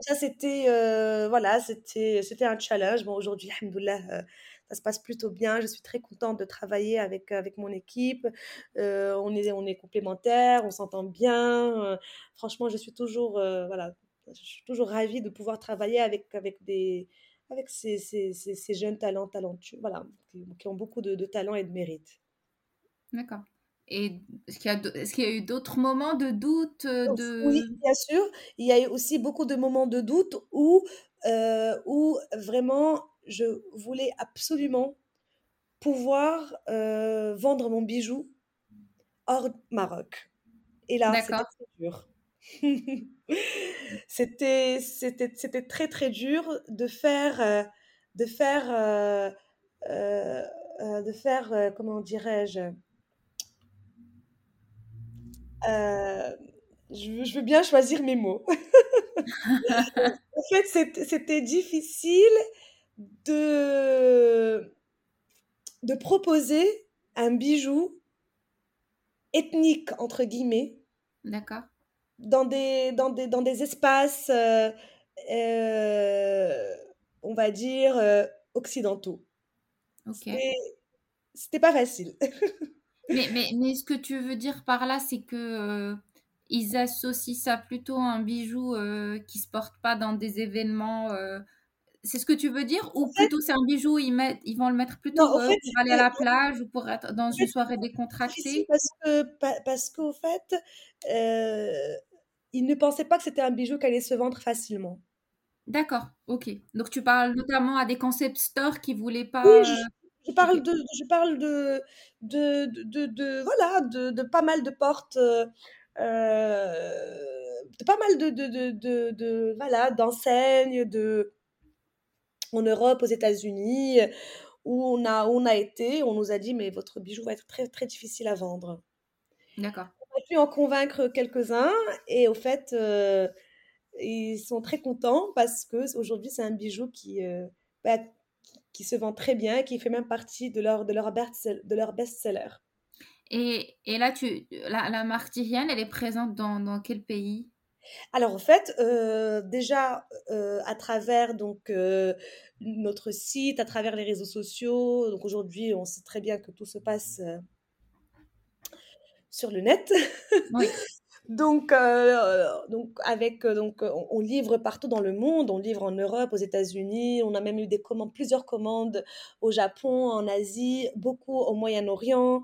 Ça, c'était euh, voilà, un challenge. Bon, aujourd'hui, alhamdoulilah, euh, ça se passe plutôt bien. Je suis très contente de travailler avec avec mon équipe. Euh, on est on est complémentaires, on s'entend bien. franchement, je suis toujours voilà, je suis toujours ravie de pouvoir travailler avec avec des avec ces, ces, ces, jeunes talents talentueux, voilà, qui, qui ont beaucoup de, de, talent et de mérite. D'accord. Et est-ce qu'il y, est qu y, a eu d'autres moments de doute de... Oui, bien sûr. Il y a eu aussi beaucoup de moments de doute où, euh, où vraiment je voulais absolument pouvoir euh, vendre mon bijou hors Maroc. Et là, c'était très dur. c'était c'était c'était très très dur de faire euh, de faire euh, euh, de faire comment dirais-je je, je, veux bien choisir mes mots. en fait, c'était difficile de de proposer un bijou ethnique entre guillemets. D'accord dans des, dans des, dans des espaces, euh, euh, on va dire, euh, occidentaux. Okay. C'était pas facile. mais, mais, mais ce que tu veux dire par là, c'est que ils associent ça plutôt à un bijou qui se porte pas dans des événements c'est ce que tu veux dire? Ou plutôt c'est un bijou, ils, mettent, ils vont le mettre plutôt non, fait, pour aller à la plage ou pour être dans une soirée décontractée? Parce que parce qu'au fait, euh, ils ne pensaient pas que c'était un bijou qui allait se vendre facilement. D'accord, ok. Donc tu parles notamment à des concept stores qui voulaient pas. Oui, je, je parle de, je parle de, de, de, de- voilà, de, pas mal de portes, euh, euh, de pas mal de, de, de, de, de- voilà, d'enseignes, de, en Europe, aux États-Unis, où on a, où on a été, on nous a dit, mais votre bijou va être très, très difficile à vendre. D'accord. A pu en convaincre quelques-uns, et au fait, euh, ils sont très contents parce que aujourd'hui, c'est un bijou qui, euh, bah, qui se vend très bien, qui fait même partie de leur, de leur, best- de leur best-seller. Et, et là, tu, la, la marque elle est présente dans, dans quel pays? Alors, en fait, euh, déjà, euh, à travers donc, euh, notre site, à travers les réseaux sociaux, donc aujourd'hui, on sait très bien que tout se passe sur le net. Oui, Donc, euh, donc avec, euh, donc, on, on livre partout dans le monde, on livre en Europe, aux États-Unis, on a même eu des commandes, plusieurs commandes au Japon, en Asie, beaucoup au Moyen-Orient.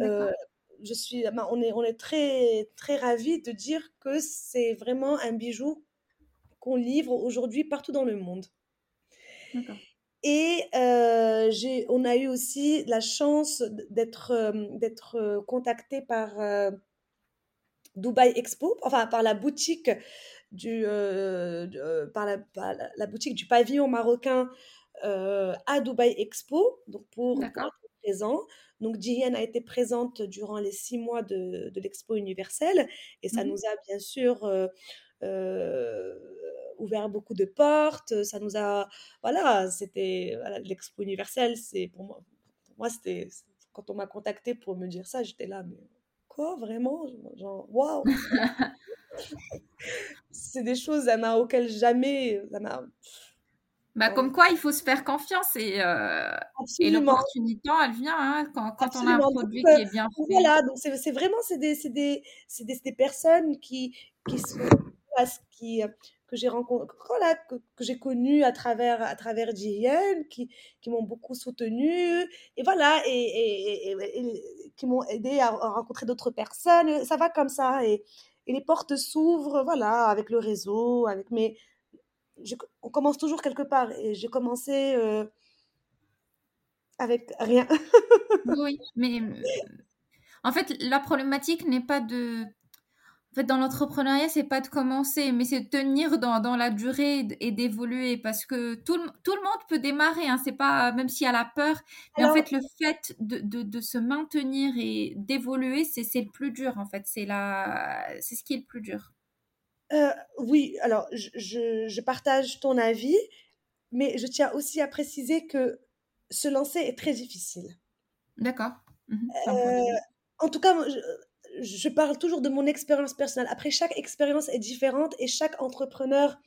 Euh, d'accord. je suis, ben, on est, on est très, très ravis de dire que c'est vraiment un bijou qu'on livre aujourd'hui partout dans le monde. D'accord. Et euh, on a eu aussi la chance d'être, euh, d'être euh, contacté par Dubai Expo, enfin par la boutique du, par la, par la- la boutique du pavillon marocain à Dubai Expo, donc pour, pour présent. Donc Jihen a été présente durant les six mois de, de l'Expo universelle et ça Mhm. nous a bien sûr euh, euh, ouvert beaucoup de portes. Ça nous a, voilà, c'était voilà, l'Expo universelle, c'est pour moi, pour moi c'était quand on m'a contacté pour me dire ça, j'étais là, mais quoi, vraiment, genre, waouh, c'est des choses auxquelles jamais, Bah, comme quoi, il faut se faire confiance et, euh, et l'opportunité, elle vient hein, quand, quand on a un. Donc, produit heu, qui est bien fait. voilà, donc c'est c'est vraiment c'est des c'est des c'est des c'est des personnes qui qui sont voilà, ce qui, que j'ai rencon voilà, que que j'ai connues à travers à travers qui qui m'ont beaucoup soutenue et voilà et et et qui m'ont aidée à rencontrer d'autres personnes, ça va comme ça et les portes s'ouvrent, voilà, avec le réseau, avec mes on commence toujours quelque part et j'ai commencé, heu, avec rien. Oui, mais euh, en fait, la problématique n'est pas de... Fait, dans l'entrepreneuriat, c'est pas de commencer, mais c'est de tenir dans, dans la durée et d'évoluer parce que tout le, tout le monde peut démarrer, hein, c'est pas, même s'il y a la peur, mais en fait, le fait de, de, de se maintenir et d'évoluer, c'est, le plus dur, en fait, c'est ce qui est le plus dur. Heu, oui, alors je je je partage ton avis, mais je tiens aussi à préciser que se lancer est très difficile. D'accord. Heu, vue. en tout cas, moi, je je parle toujours de mon expérience personnelle. Après, chaque expérience est différente et chaque entrepreneur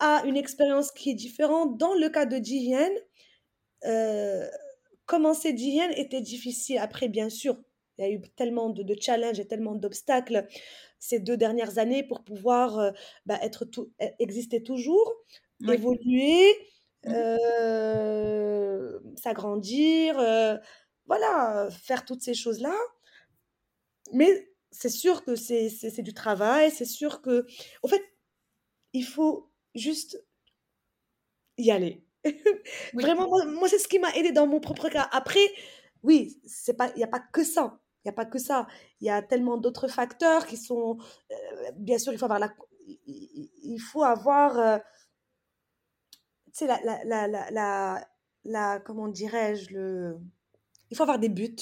a une expérience qui est différente. Dans le cas de Jihyun, heu, commencer Jihyun était difficile. Après, bien sûr, il y a eu tellement de de challenges et tellement d'obstacles ces 2 dernières années pour pouvoir, heu, bah, être tou e exister toujours, Oui. évoluer, Mhm. heu, s'agrandir, voilà, faire toutes ces choses-là. Mais c'est sûr que c'est c'est c'est du travail, c'est sûr que en fait, il faut juste y aller. Oui. Vraiment, moi moi, c'est ce qui m'a aidée dans mon propre cas. Après, oui, c'est pas il y a pas que ça. Il y a pas que ça. Il y a tellement d'autres facteurs qui sont, heu, bien sûr, il faut avoir la il faut avoir, heu, tu sais la la la la la comment dirais-je? Le il faut avoir des buts.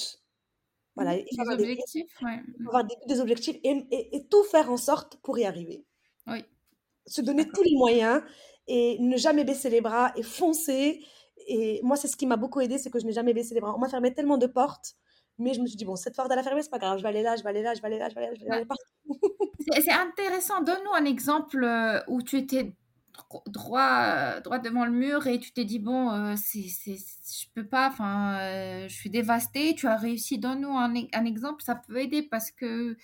Voilà, il faut Des avoir des ouais. Mhm. avoir des des objectifs et et et tout faire en sorte pour y arriver. Oui, Se donner tous les moyens et ne jamais baisser les bras et foncer. Et moi, c'est ce qui m'a beaucoup aidé, c'est que je n'ai jamais baissé les bras. On m'a fermé tellement de portes, mais je me suis dit, bon, cette porte, elle a fermé, c'est pas grave, je vais aller là, je vais aller là, je vais aller là, je vais aller là, je vais aller partout. c'est intéressant. Donne-nous un exemple euh, où tu étais droit, euh, droit devant le mur et tu t'es dit, bon, euh, c'est, c'est, je peux pas, enfin, euh, je suis dévastée. Tu as réussi. Donne-nous un, e- un exemple, ça peut aider parce que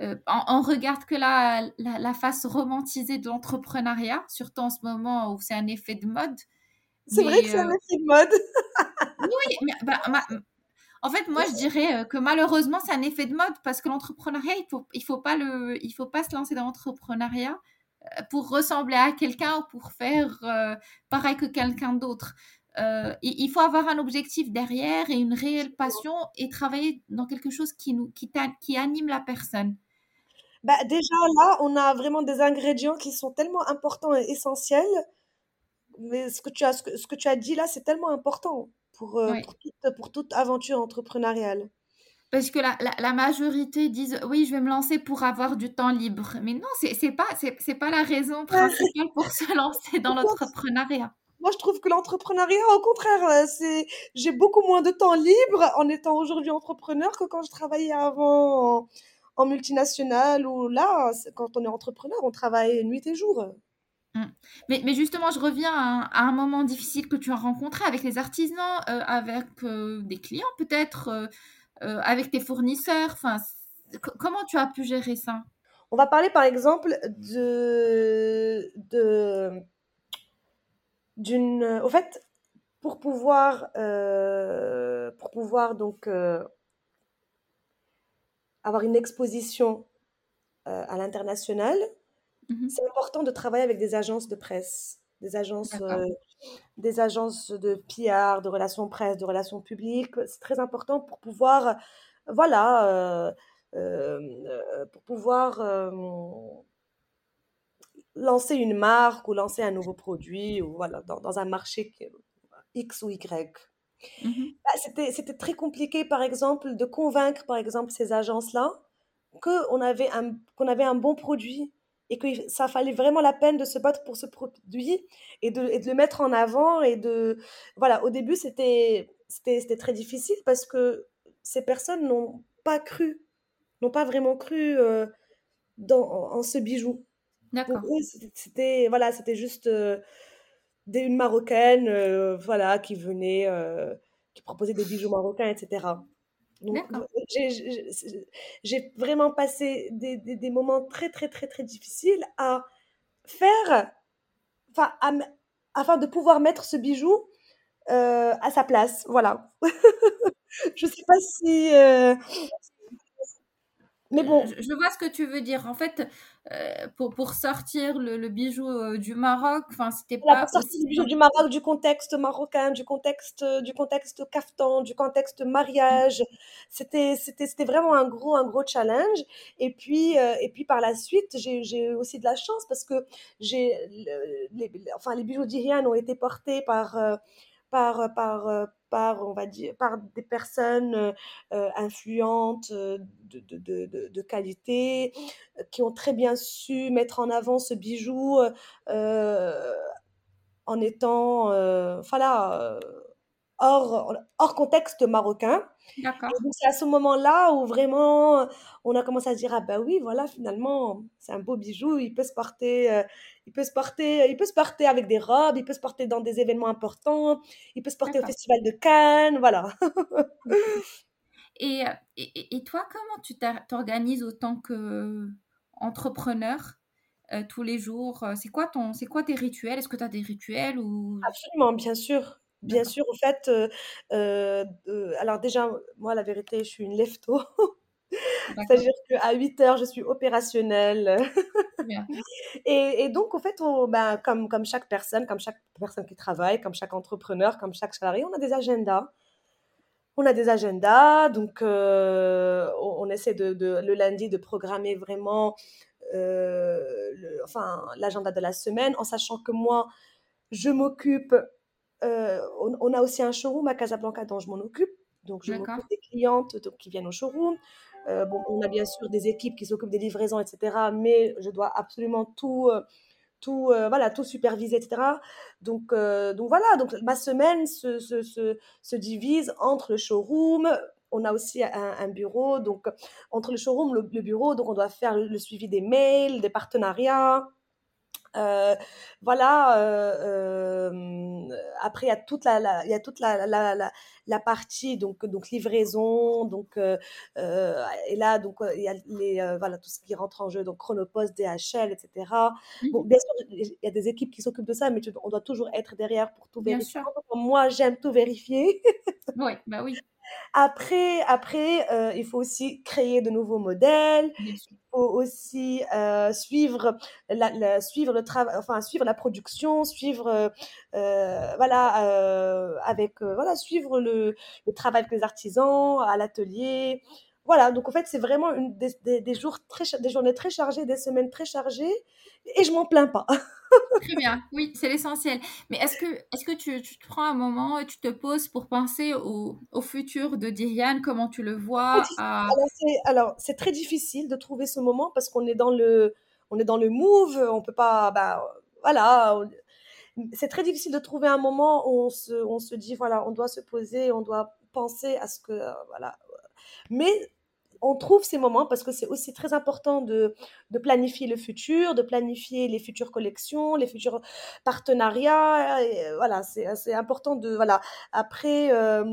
euh, on, on regarde que la, la, la face romantisée de l'entrepreneuriat, surtout en ce moment où c'est un effet de mode. C'est vrai que c'est un effet de mode. oui, mais, bah, ma- en fait, moi, je dirais que malheureusement, c'est un effet de mode parce que l'entrepreneuriat, il faut, il faut pas le, il faut pas se lancer dans l'entrepreneuriat pour ressembler à quelqu'un ou pour faire euh, pareil que quelqu'un d'autre. euh, il faut avoir un objectif derrière et une réelle passion et travailler dans quelque chose qui, nous, qui, qui anime la personne. Bah, déjà là, on a vraiment des ingrédients qui sont tellement importants et essentiels. Mais ce que tu as, ce que, ce que tu as dit là, c'est tellement important pour, euh, pour, toute, pour, toute, aventure entrepreneuriale. Parce que la, la, majorité disent oui, je vais me lancer pour avoir du temps libre. Mais non, c'est n'est pas, c'est pas la raison principale pour se lancer dans l'entrepreneuriat. Moi, je trouve que l'entrepreneuriat, au contraire, euh, c'est j'ai beaucoup moins de temps libre en étant aujourd'hui entrepreneur que quand je travaillais avant en, en multinationale ou là, quand on est entrepreneur, on travaille nuit et jour. Mmh. Mais, mais, justement, je reviens à, un moment difficile que tu as rencontré avec les artisans, euh, avec euh, des clients peut-être, avec tes fournisseurs. Enfin, comment tu as pu gérer ça? On va parler par exemple de, de d'une. Au fait, pour pouvoir, euh, pour pouvoir donc euh, avoir une exposition euh, à l'international, mmh c'est important de travailler avec des agences de presse, des agences, des agences de PR, de relations presse, de relations publiques. C'est très important pour pouvoir, voilà, pour pouvoir lancer une marque ou lancer un nouveau produit ou voilà, dans, dans un marché X ou Y. Mmh bah, C'était très compliqué, par exemple, de convaincre, par exemple, ces agences-là qu'on avait, un, avait un bon produit et que ça fallait vraiment la peine de se battre pour ce produit et de, et de le mettre en avant. Et de, voilà, au début, c'était très difficile parce que ces personnes n'ont pas cru, n'ont pas vraiment cru euh, dans, en ce bijou. D'accord. c'était voilà, c'était juste euh, une marocaine, euh, voilà, qui venait, qui proposait des bijoux marocains, etc. Donc, j'ai vraiment passé des, des, moments très, très, très, très difficiles à faire, enfin, afin de pouvoir mettre ce bijou à sa place. Voilà. Je sais pas si. Mais bon. Je, je, vois ce que tu veux dire. En fait, euh, pour, pour sortir le, bijou euh, du Maroc. Enfin, c'était pas. Pour sortir le bijou du Maroc, du contexte marocain, du contexte, du contexte kaftan, du contexte mariage. C'était, c'était, c'était vraiment un gros, un gros challenge. Et puis, euh, et puis par la suite, j'ai, j'ai aussi de la chance parce que j'ai, les, enfin, les bijoux d'Iriane ont été portés par, par, par par, on va dire, par des personnes euh, euh, influentes, euh, de, de, de, de, qualité, qui ont très bien su mettre en avant ce bijou en étant, là, hors, hors contexte marocain. D'accord. c'est à ce moment-là où vraiment on a commencé à se dire ah ben oui voilà finalement c'est un beau bijou il peut se porter euh, il peut se porter il peut se porter avec des robes il peut se porter dans des événements importants il peut se porter au festival de Cannes voilà. et, et, et, toi comment tu t'organises autant que entrepreneur euh, tous les jours c'est quoi ton c'est quoi tes rituels? Est-ce que tu as des rituels ou absolument bien sûr. Bien sûr, au fait, euh, euh, alors déjà, moi, la vérité, je suis une lève-tôt. C'est-à-dire qu'à 8 heures, je suis opérationnelle. et, et, donc, au fait, ben, comme, comme chaque personne, comme chaque personne qui travaille, comme chaque entrepreneur, comme chaque salarié, on a des agendas. On a des agendas, donc euh, on, essaie de, de, le lundi de programmer vraiment le, enfin, l'agenda de la semaine, en sachant que moi, je m'occupe euh, on, a aussi un showroom à Casablanca dont je m'en occupe. Donc, je m'occupe des clientes qui viennent au showroom. Euh, on a bien sûr des équipes qui s'occupent des livraisons, etc. Mais je dois absolument tout, euh, tout, voilà, tout superviser, etc. Donc, donc voilà, donc ma semaine se, se, se, divise entre le showroom. On a aussi un, bureau, donc entre le showroom, le, le, bureau, donc on doit faire le suivi des mails, des partenariats. Euh, voilà. Euh, euh, après, il y a toute la, il y a toute la, la, la, partie donc donc livraison, donc et là donc il y a les voilà tout ce qui rentre en jeu, donc Chronopost, DHL, etc. Bon, bien sûr, il y a des équipes qui s'occupent de ça, mais on doit toujours être derrière pour tout vérifier. Moi, j'aime tout vérifier. Oui, bah oui. Après, après, euh, il faut aussi créer de nouveaux modèles. Il faut aussi euh, suivre la, la- suivre le travail, enfin suivre la production, suivre, euh, voilà, avec, voilà, suivre le, le travail avec les artisans à l'atelier. Voilà, donc en fait, c'est vraiment une, des, des, des jours très, des journées très chargées, des semaines très chargées, et je m'en plains pas. Très bien, oui, c'est l'essentiel. Mais est-ce que, est-ce que tu, tu te prends un moment et tu te poses pour penser au, au futur de Diriane, comment tu le vois? À... Alors, c'est, très difficile de trouver ce moment parce qu'on est dans le, on est dans le move, on peut pas, bah, voilà, c'est très difficile de trouver un moment où on se, on se dit, voilà, on doit se poser, on doit penser à ce que, voilà. Mais on trouve ces moments parce que c'est aussi très important de, planifier le futur, de planifier les futures collections, les futurs partenariats. euh, voilà, c'est, c'est important de, voilà. Après, euh,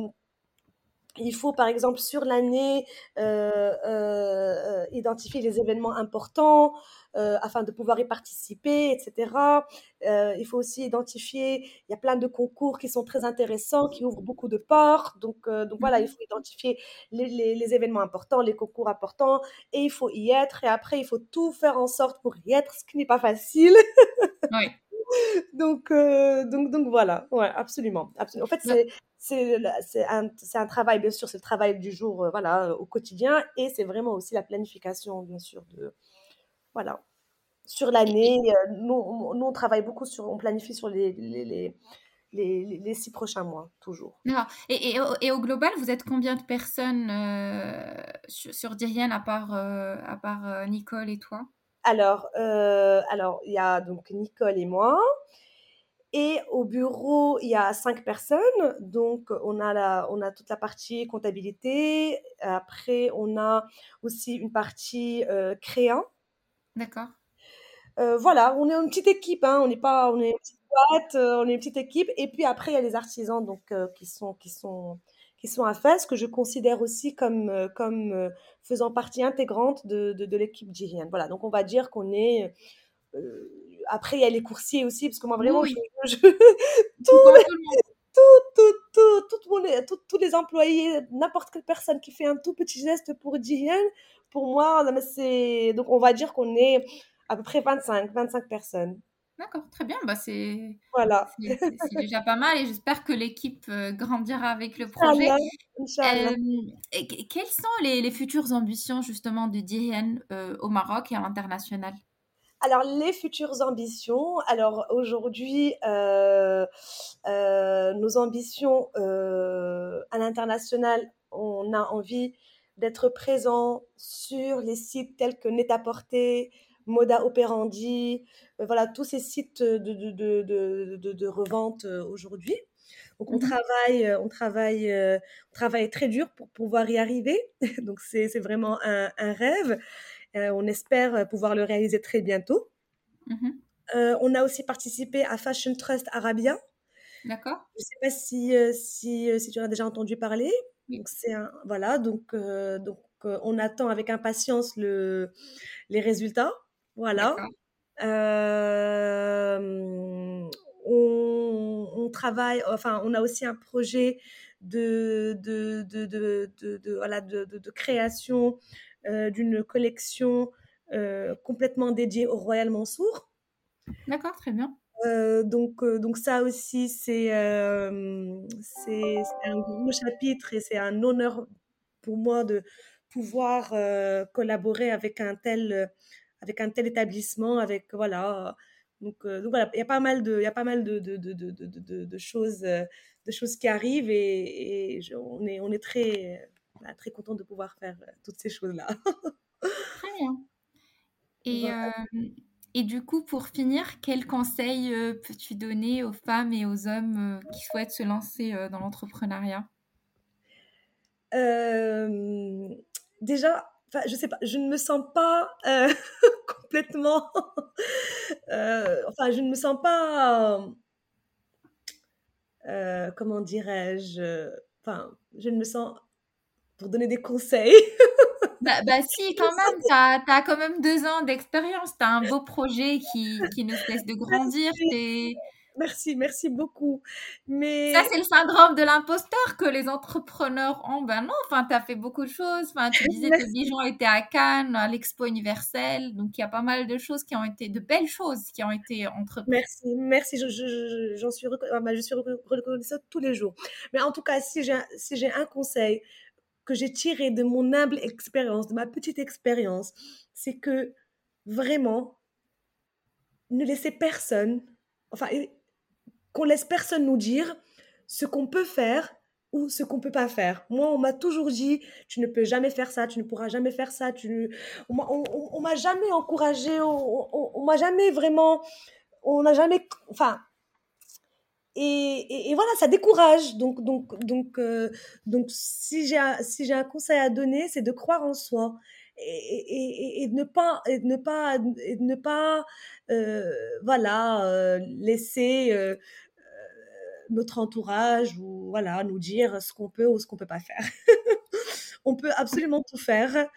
il faut, par exemple, sur l'année, euh, euh, identifier les événements importants euh, afin de pouvoir y participer, etc. Il faut aussi identifier, il y a plein de concours qui sont très intéressants, qui ouvrent beaucoup de portes. Donc, donc voilà, il Mhm. faut identifier les, les- les événements importants, les concours importants, et il faut y être. Et après, il faut tout faire en sorte pour y être, ce qui n'est pas facile. Oui. Donc, euh, donc, donc voilà, ouais, absolument, absolument. En fait, c'est, c'est, c'est un, c'est un travail, bien sûr, c'est le travail du jour, euh, voilà, euh, au quotidien, et c'est vraiment aussi la planification, bien sûr, de, voilà, sur l'année. euh, nous, on, nous, on travaille beaucoup sur, on planifie sur les, les, les, les, les- les six prochains mois, toujours. d'accord. Et, et au, et au global, vous êtes combien de personnes euh, sur, sur à part, euh, à part euh, Nicole et toi? Alors, euh, alors, il y a donc Nicole et moi. Et au bureau, il y a cinq personnes. Donc, on a, la, on a toute la partie comptabilité. Après, on a aussi une partie euh, créant. D'accord. Euh, voilà, on est une petite équipe. Hein, on n'est pas, on est une petite boîte, euh, on est une petite équipe. Et puis après, il y a les artisans donc, qui, sont, qui, sont, qui sont à ce que je considère aussi comme, euh, comme euh, faisant partie intégrante de, de, de l'équipe d'Iriane. Voilà, donc on va dire qu'on est. euh, après, il y a les coursiers aussi, parce que moi, vraiment, je, oui. je, Tu tout, tout tout, tout, tout, tout, mon- tout- tous les employés, n'importe quelle personne qui fait un tout petit geste pour Diane, pour moi, c'est. Donc, on va dire qu'on est à peu près 25, 25 personnes. D'accord, très bien. Bah, c'est Voilà. c'est- c'est- c'est déjà pas mal et j'espère que l'équipe euh, grandira avec le projet. Inch'Allah, Inch'Allah. Euh, que- quelles sont les, les futures ambitions justement de Diriane euh, au Maroc et à l'international? Alors, les futures ambitions. Alors, aujourd'hui, euh, nos ambitions à l'international, on a envie d'être présent sur les sites tels que Net-à-Porter, Moda Operandi, euh, voilà, tous ces sites de, de, de, revente euh, aujourd'hui. Donc, on Mhm. travaille, euh, on travaille, on travaille très dur pour pouvoir y arriver. Donc, c'est c'est vraiment un, un rêve. Euh, on espère pouvoir le réaliser très bientôt. Euh, on a aussi participé à Fashion Trust Arabia. D'accord? Je ne sais pas si, si, si tu en as déjà entendu parler. Oui. Donc, c'est un, voilà, donc, euh, donc on attend avec impatience le, les résultats. Voilà. Euh, on, on travaille, enfin, on a aussi un projet de, de, de, de, de, de- voilà, de, de- de création euh, d'une collection euh, complètement dédiée au Royal Mansour. D'accord, très bien. Donc, donc ça aussi, c'est c'est un gros chapitre et c'est un honneur pour moi de pouvoir collaborer avec un tel, avec un tel établissement, avec voilà. Donc, euh, donc voilà, il y a pas mal de, il y a pas mal de, de, de, de, de, de- de choses, euh, de choses qui arrivent et, et je- on est, on est très, euh, voilà, très content de pouvoir faire toutes ces choses-là. Très bien. Et, Voilà. euh, et du coup, pour finir, quels conseils euh, peux-tu donner aux femmes et aux hommes qui souhaitent se lancer dans l'entrepreneuriat? Euh, déjà, enfin, je sais pas, je ne me sens pas euh, complètement. euh, enfin, je ne me sens pas. euh, comment dirais-je Enfin, je ne me sens. Pour donner des conseils. Bah, bah si, quand même, t'as, t'as quand même deux ans d'expérience, t'as un beau projet qui, qui ne cesse de grandir, t'es... Merci, merci beaucoup. Mais ça, c'est le syndrome de l'imposteur que les entrepreneurs ont. Ben non, enfin, tu as fait beaucoup de choses. Enfin, tu disais que Dijon était à Cannes, à l'Expo universelle. Donc, il y a pas mal de choses qui ont été, de belles choses qui ont été entreprises. Merci, merci. J'en je, je, suis, ah, bah, je suis reconnaissante tous les jours. Mais en tout cas, si j'ai si un conseil que j'ai tiré de mon humble expérience, de ma petite expérience, c'est que vraiment, ne laissez personne, enfin, qu'on laisse personne nous dire ce qu'on peut faire ou ce qu'on peut pas faire. Moi, on m'a toujours dit, tu ne peux jamais faire ça, tu ne pourras jamais faire ça. Tu... On, on, m'a jamais encouragé, on, m'a jamais vraiment, on n'a jamais, enfin, et, voilà, ça décourage. Donc, donc, donc, euh, donc si j'ai si j'ai un conseil à donner, c'est de croire en soi et, et, de ne pas, et ne pas, et ne pas, euh, voilà, euh, laisser notre entourage ou voilà nous dire ce qu'on peut ou ce qu'on peut pas faire. On peut absolument tout faire.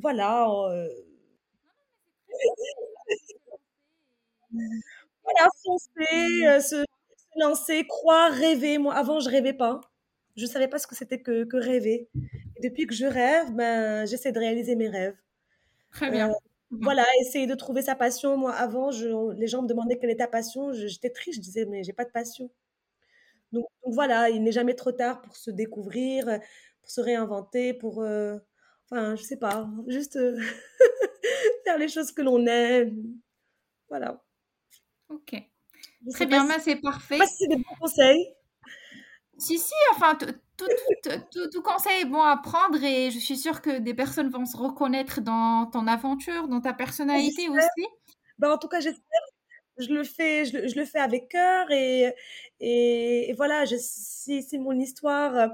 voilà. Voilà, foncer, euh, se, lancer, croire, rêver. Moi, avant, je rêvais pas. Je savais pas ce que c'était que, que rêver. Depuis que je rêve, ben, j'essaie de réaliser mes rêves. Très bien. Euh, voilà, essayer de trouver sa passion. Moi, avant, je, les gens me demandaient quelle est ta passion. J'étais triste, je disais, mais j'ai pas de passion. Donc, voilà, il n'est jamais trop tard pour se découvrir, pour se réinventer, pour. Euh, enfin, je sais pas, juste faire les choses que l'on aime. Voilà. Ok. Très bien, si, c'est parfait. Pas si c'est des bons conseils. Si, si, enfin, tout, conseil est bon à prendre et je suis sûre que des personnes vont se reconnaître dans ton aventure, dans ta personnalité aussi. Ben, en tout cas, j'espère. Je le fais, je le, je le fais avec cœur et, et, voilà, je, si, si, mon histoire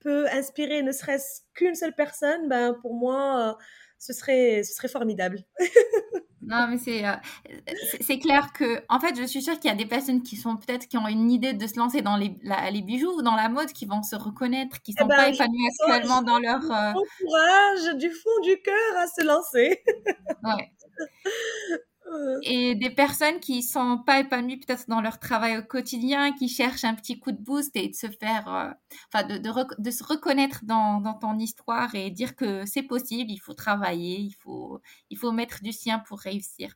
peut inspirer ne serait-ce qu'une seule personne, ben, pour moi, ce serait, ce serait formidable. Non, mais c'est, euh, c'est clair que, en fait, je suis sûre qu'il y a des personnes qui sont peut-être qui ont une idée de se lancer dans les, les bijoux ou dans la mode, qui vont se reconnaître, qui ne eh sont ben, pas épanouies actuellement dans leur. Euh... Bon courage du fond du cœur à se lancer. ouais. et des personnes qui sont pas épanouies peut-être dans leur travail au quotidien, qui cherchent un petit coup de boost et de se faire, euh, enfin de, se reconnaître dans, dans, ton histoire et dire que c'est possible, il faut travailler, il faut, il faut mettre du sien pour réussir.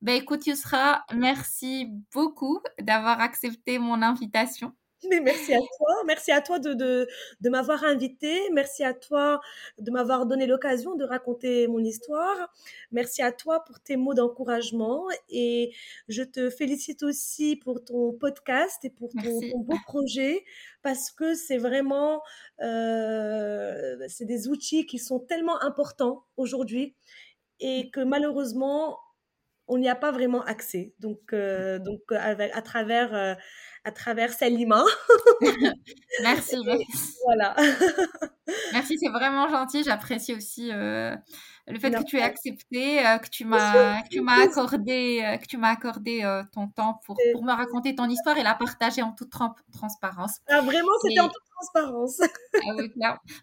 Ben écoute Yusra, merci beaucoup d'avoir accepté mon invitation. Mais merci à toi, merci à toi de, de, de m'avoir invité, merci à toi de m'avoir donné l'occasion de raconter mon histoire, merci à toi pour tes mots d'encouragement et je te félicite aussi pour ton podcast et pour ton, beau projet parce que c'est vraiment, euh, c'est des outils qui sont tellement importants aujourd'hui et que malheureusement, on n'y a pas vraiment accès. Donc, euh, donc avec, à travers... Euh, à travers Salima. merci, Voilà. merci, c'est vraiment gentil. J'apprécie aussi euh, le fait que tu aies accepté, euh, que tu m'as, que tu m'as accordé, euh, que tu m'as accordé ton temps pour, pour me raconter ton histoire et la partager en toute transparence. Ah, vraiment, c'était en toute transparence. ah oui,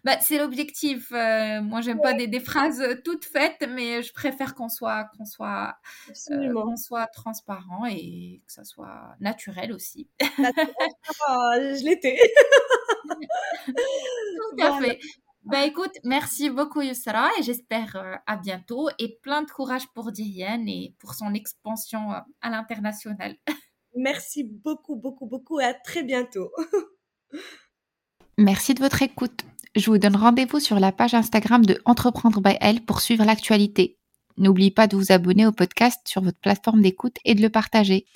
bah, c'est l'objectif. moi, j'aime pas des, des, phrases toutes faites, mais je préfère qu'on soit, qu'on soit, qu'on soit transparent et que ça soit naturel aussi. Ah, je l'étais. Tout à fait. Bah écoute, merci beaucoup Yusra et j'espère euh, à bientôt et plein de courage pour Diane et pour son expansion euh, à l'international. Merci beaucoup, beaucoup, beaucoup et à très bientôt. merci de votre écoute. Je vous donne rendez-vous sur la page Instagram de Entreprendre by Elle pour suivre l'actualité. N'oubliez pas de vous abonner au podcast sur votre plateforme d'écoute et de le partager.